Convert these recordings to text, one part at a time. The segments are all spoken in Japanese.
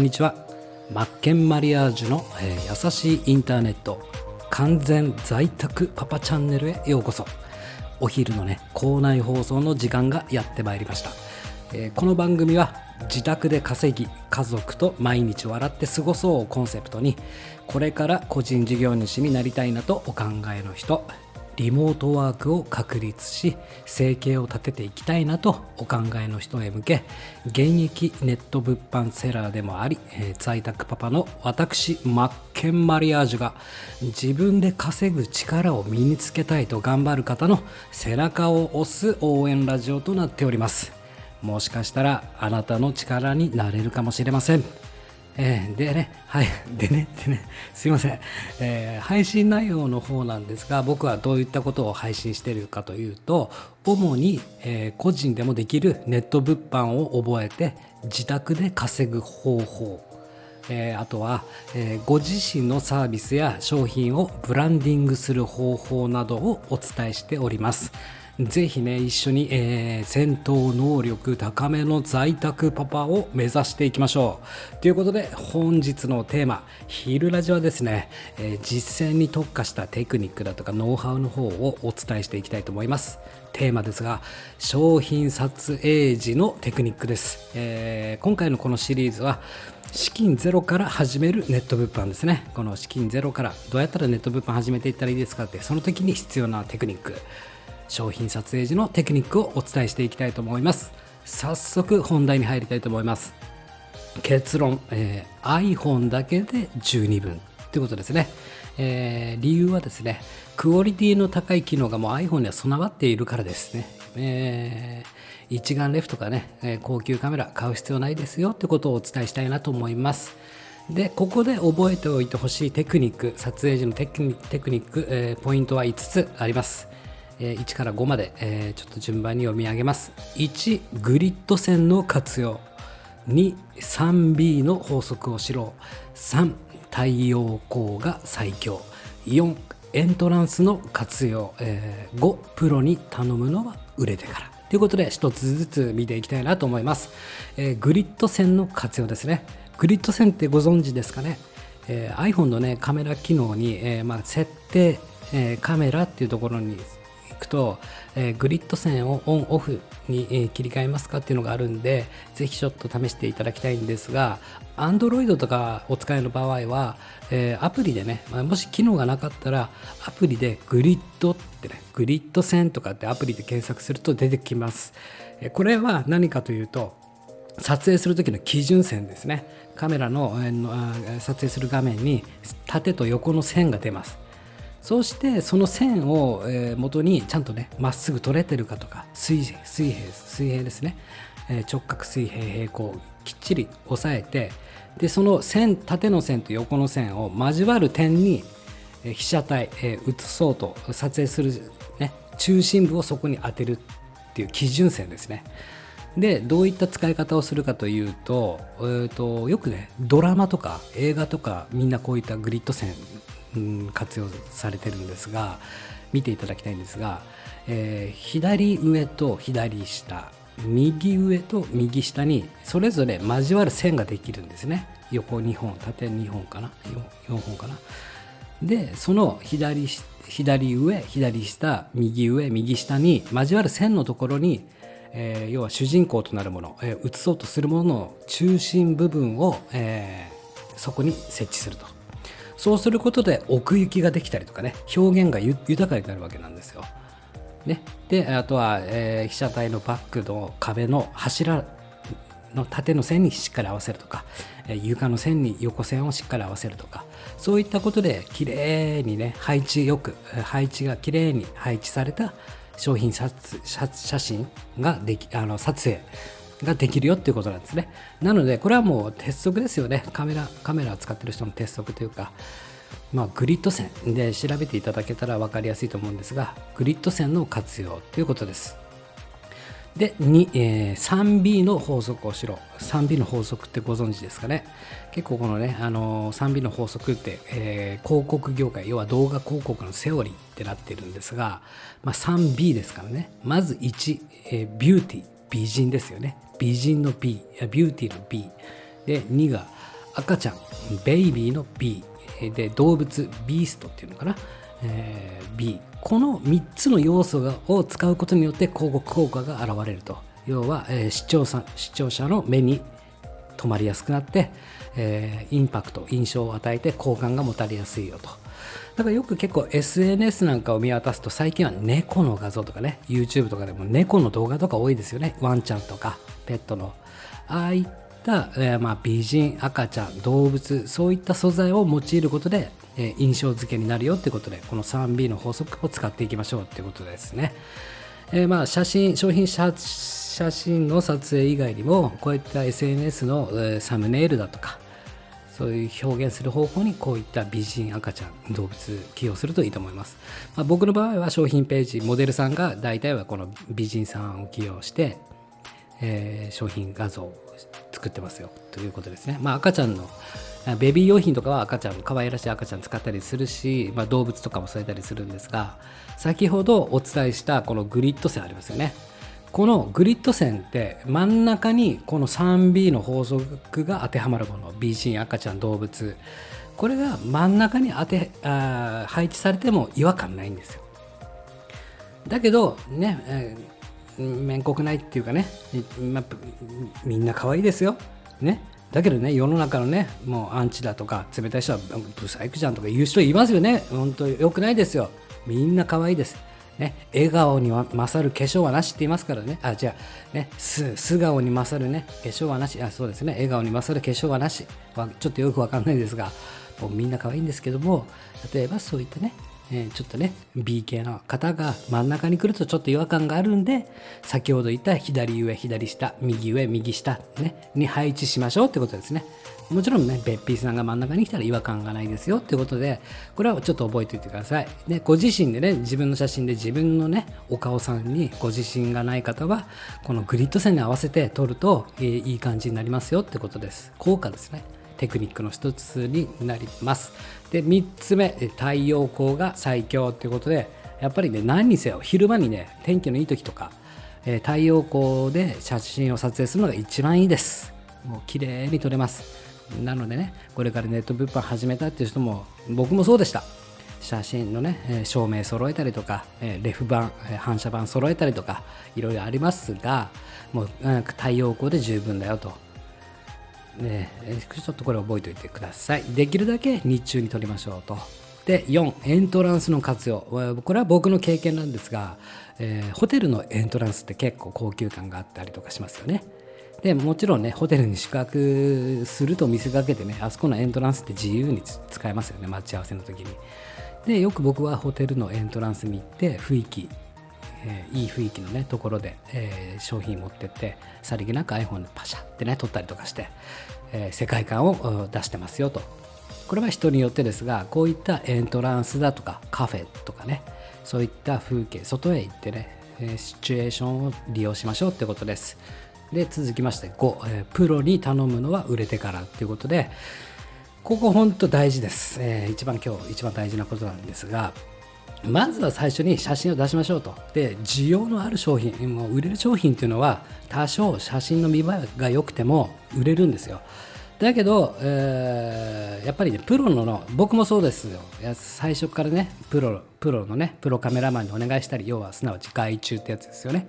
んにちは。マッケンマリアージュの、えー優しいインターネット完全在宅パパチャンネルへようこそ。お昼のね校内放送の時間がやってまいりました、えーこの番組は自宅で稼ぎ家族と毎日笑って過ごそうをコンセプトにこれから個人事業主になりたいなとお考えの人リモートワークを確立し生計を立てていきたいなとお考えの人へ向け現役ネット物販セラーでもあり、えー在宅パパの私マッケンマリアージュが自分で稼ぐ力を身につけたいと頑張る方の背中を押す応援ラジオとなっております。もしかしたらあなたの力になれるかもしれません。えーでね、はい、でね、でね、すいません、えー配信内容の方なんですが、僕はどういったことを配信しているかというと、主に、えー個人でもできるネット物販を覚えて、自宅で稼ぐ方法、えーあとは、えーご自身のサービスや商品をブランディングする方法などをお伝えしております。ぜひね、一緒に、えー戦闘能力高めの在宅パパを目指していきましょう。ということで、本日のテーマ、ヒルラジはですね、えー実践に特化したテクニックだとかノウハウの方をお伝えしていきたいと思います。テーマですが、商品撮影時のテクニックです。えー今回のこのシリーズは、資金ゼロから始めるネット物販ですね。この資金ゼロからどうやったらネット物販始めていったらいいですかって、その時に必要なテクニック。商品撮影時のテクニックをお伝えしていきたいと思います。早速本題に入りたいと思います。結論、えー iPhone だけで12分ということですね、えー理由はですねクオリティの高い機能がもう iPhone には備わっているからですね、えー一眼レフとかね、え高級カメラ買う必要ないですよってことをお伝えしたいなと思います。でここで覚えておいてほしいテクニック撮影時のテクニテクニック、えーポイントは5つあります。え1から5まで、えちょっと順番に読み上げます。1グリッド線の活用。2 3B の法則を知ろう。3太陽光が最強。4エントランスの活用、え5プロに頼むのは売れてから。ということで一つずつ見ていきたいなと思います、えグリッド線の活用ですね。グリッド線ってご存知ですかね？えー iPhone のねカメラ機能に、えーまあ、設定、えカメラっていうところにくと、えーグリッド線をオンオフに、えー切り替えますかっていうのがあるんでぜひちょっと試していただきたいんですが Android とかお使いの場合は、えーアプリでね、まもし機能がなかったらアプリでグリッドってねグリッド線とかってアプリで検索すると出てきます、えこれは何かというと撮影する時の基準線ですね。カメラのえーのあー撮影する画面に縦と横の線が出ます。そしてその線を元にちゃんとねまっすぐ取れてるかとか水水平水平ですね、直角水平平行きっちり押さえてでその線縦の線と横の線を交わる点に被写体、写そうと撮影する、ね、中心部をそこに当てるっていう基準線ですね。でどういった使い方をするかというと,、えー、とよくねドラマとか映画とかみんなこういったグリッド線、活用されてるんですが見ていただきたいんですが、えー左上と左下右上と右下にそれぞれ交わる線ができるんですね。横2本縦2本かな？4, 4本かな？でその左左上左下右上右下に交わる線のところに、えー要は主人公となるもの、えー映そうとするものの中心部分を、えーそこに設置すると。そうすることで奥行きができたりとかね表現がゆ豊かになるわけなんですよ。ね、であとは、えー被写体のバックの壁の柱の縦の線にしっかり合わせるとか、えー床の線に横線をしっかり合わせるとかそういったことで綺麗にね配置よく配置が綺麗に配置された商品撮写写真ができあの撮影ができるよっていうことなんですね。なのでこれはもう鉄則ですよね。カメラカメラを使ってる人の鉄則というかまあ、グリッド線で調べていただけたら分かりやすいと思うんですがグリッド線の活用ということです。で2、えー 3B の法則をしろ 3B の法則ってご存知ですかね。結構このね、あのー 3B の法則って、えー広告業界要は動画広告のセオリーってなってるんですが、まあ、3B ですからね。まず1、えービューティー。美人ですよね。美人の B ビューティーの B で2が赤ちゃん。ベイビーの B で動物ビーストっていうのかな、えー、B この3つの要素がを使うことによって広告効果が現れると。要は、えー、視聴者視聴者の目に止まりやすくなって、えー、インパクト印象を与えて好感が持たれやすいよと。だからよく結構 SNS なんかを見渡すと最近は猫の画像とかね YouTube とかでも猫の動画とか多いですよね。ワンちゃんとかペットの。ああいった、えー、まあ、美人赤ちゃん動物そういった素材を用いることで、え、印象付けになるよってことでこの 3B の法則を使っていきましょうってことですね、え、まあ写真商品写真写真の撮影以外にもこういった SNS の、サムネイルだとかそういう表現する方法にこういった美人赤ちゃん動物起用するといいと思います、まあ、僕の場合は商品ページモデルさんが大体はこの美人さんを起用して、えー、商品画像を作ってますよということですね、まあ、赤ちゃんのベビー用品とかは赤ちゃん可愛らしい赤ちゃん使ったりするし、まあ、動物とかも添えたりするんですが先ほどお伝えしたこのグリッド線ありますよね。このグリッド線って真ん中にこの 3B の法則が当てはまるもの。B シーン赤ちゃん動物。これが真ん中に当てあ配置されても違和感ないんですよ。だけどね、えー、面国ないっていうかね、まみんな可愛いですよ。ね。だけどね世の中のねもうアンチだとか冷たい人はブサイクじゃんとか言う人いますよね。本当よくないですよ。みんな可愛いです。ね、笑顔に勝る化粧はなしって言いますからね、あ、じゃあ、ね、素顔に勝るね、化粧はなし、あ、そうですね、笑顔に勝る化粧はなし、ちょっとよくわかんないですが、もうみんな可愛いんですけども、例えばそういったね、えー、ちょっとね B 系の方が真ん中に来るとちょっと違和感があるんで先ほど言った左上左下右上右下、ね、に配置しましょうってことですね。もちろんねべっぴーさんが真ん中に来たら違和感がないですよ。ってことでこれはちょっと覚えておいてください。でご自身でね自分の写真で自分のねお顔さんにご自信がない方はこのグリッド線に合わせて撮ると、えー、いい感じになりますよってことです。効果ですね。テクニックの一つになります。で、3つ目、太陽光が最強ということで、やっぱりね、何にせよ、昼間にね、天気のいい時とか、え、太陽光で写真を撮影するのが一番いいです。もう綺麗に撮れます。なのでね、これからネット物販始めたっていう人も、僕もそうでした。写真のね、照明揃えたりとか、レフ板、反射板揃えたりとか、いろいろありますが、もう太陽光で十分だよと。ね、ちょっとこれ覚えておいてください。できるだけ日中に撮りましょうと。で、4、エントランスの活用。これは僕の経験なんですが、えー、ホテルのエントランスって結構高級感があったりとかしますよね。で、もちろんね、ホテルに宿泊すると見せかけてね、あそこのエントランスって自由に使えますよね、待ち合わせの時に。で、よく僕はホテルのエントランスに行って雰囲気えー、いい雰囲気のねところで、えー、商品持ってってさりげなく iPhone でパシャってね撮ったりとかして、えー、世界観を出してますよと。これは人によってですがこういったエントランスだとかカフェとかねそういった風景外へ行ってねえシチュエーションを利用しましょうってことです。で続きまして5、えー、プロに頼むのは売れてからっていうことでここ本当大事です、えー、一番今日一番大事なことなんですがまずは最初に写真を出しましょうと。で、需要のある商品、もう売れる商品っていうのは、多少写真の見栄えが良くても売れるんですよ。だけど、えー、やっぱりね、プロのの、僕もそうですよ。最初からね、プロ、プロのね、プロカメラマンにお願いしたり、要はすなわち外注ってやつですよね。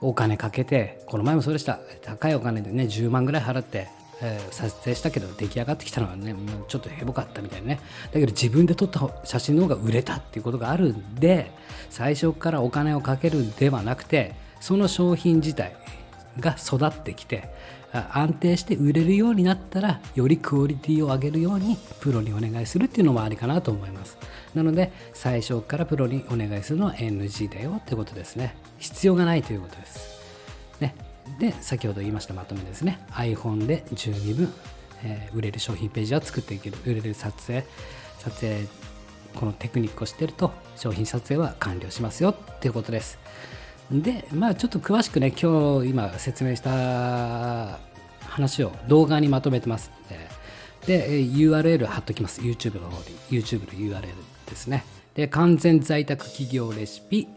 お金かけて、この前もそうでした。高いお金でね、10万ぐらい払って、えー、撮影したけど出来上がってきたのはねちょっとヘボかったみたいなね。だけど自分で撮った写真の方が売れたっていうことがあるんで最初からお金をかけるではなくてその商品自体が育ってきて安定して売れるようになったらよりクオリティを上げるようにプロにお願いするっていうのもありかなと思います。なので最初からプロにお願いするのは NG だよってことですね。必要がないということです。で先ほど言いましたまとめですね。iPhone で十二分、えー、売れる商品ページは作っていける。売れる撮影撮影このテクニックを知ってると商品撮影は完了しますよっていうことです。でまあちょっと詳しくね今日今説明した話を動画にまとめてます。で URL 貼っときます。YouTube の方に。YouTube の URL ですね。で完全在宅企業レシピ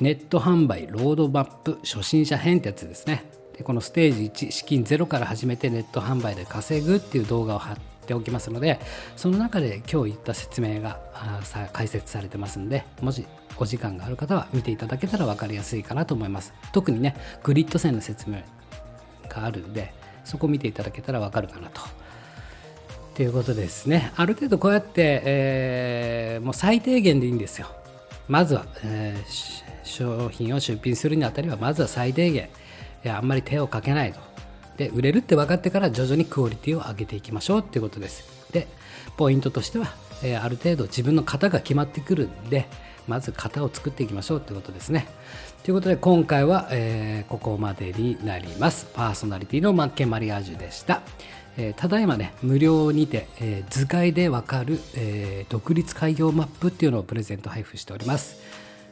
ネット販売ロードマップ初心者編ってやつですね。でこのステージ1資金ゼロから始めてネット販売で稼ぐっていう動画を貼っておきますのでその中で今日言った説明がさ解説されてますんでもしお時間がある方は見ていただけたら分かりやすいかなと思います。特にねグリッド線の説明があるんでそこ見ていただけたら分かるかなと。ということですね。ある程度こうやって、えー、もう最低限でいいんですよ。まずは、えー、商品を出品するにあたりはまずは最低限あんまり手をかけないと。で売れるって分かってから徐々にクオリティを上げていきましょうっていうことです。でポイントとしては、えー、ある程度自分の型が決まってくるんでまず型を作っていきましょうってことですね。ということで今回は、えー、ここまでになります。パーソナリティのマッケンマリアージュでした。えー、ただいまね無料にて、えー、図解でわかる、えー、独立開業マップっていうのをプレゼント配布しております、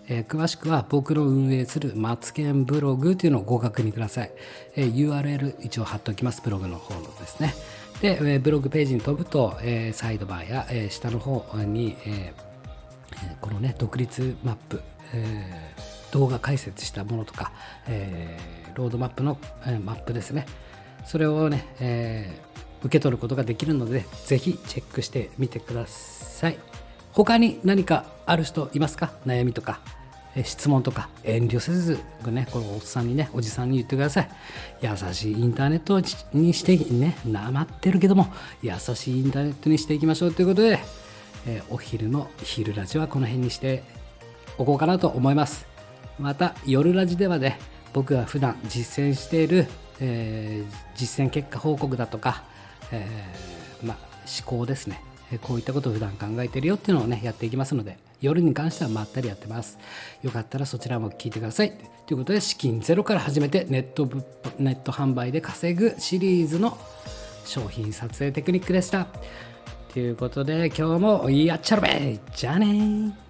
え、詳しくは僕の運営するマツケンブログっていうのをご確認ください、えー、URL 一応貼っておきますブログの方のですね。で、え、ブログページに飛ぶと、え、サイドバーや、え、下の方に、えー、このね独立マップ、え、動画解説したものとか、え、ロードマップの、え、マップですね。それをね、えー、受け取ることができるので、ぜひチェックしてみてください。他に何かある人いますか？悩みとか、質問とか遠慮せず、ね、このおっさんにね、おじさんに言ってください。優しいインターネットにしてね、なまってるけども、優しいインターネットにしていきましょうということで、えお昼の昼ラジはこの辺にしておこうかなと思います。また夜ラジではね、僕が普段実践している、えー、実践結果報告だとか、えー、まあ、思考ですね。こういったことを普段考えてるよっていうのをね、やっていきますので、夜に関してはまったりやってます。よかったらそちらも聞いてください。ということで、資金ゼロから始めてネットネット販売で稼ぐシリーズの商品撮影テクニックでした。ということで、今日もやっちゃろべじゃあね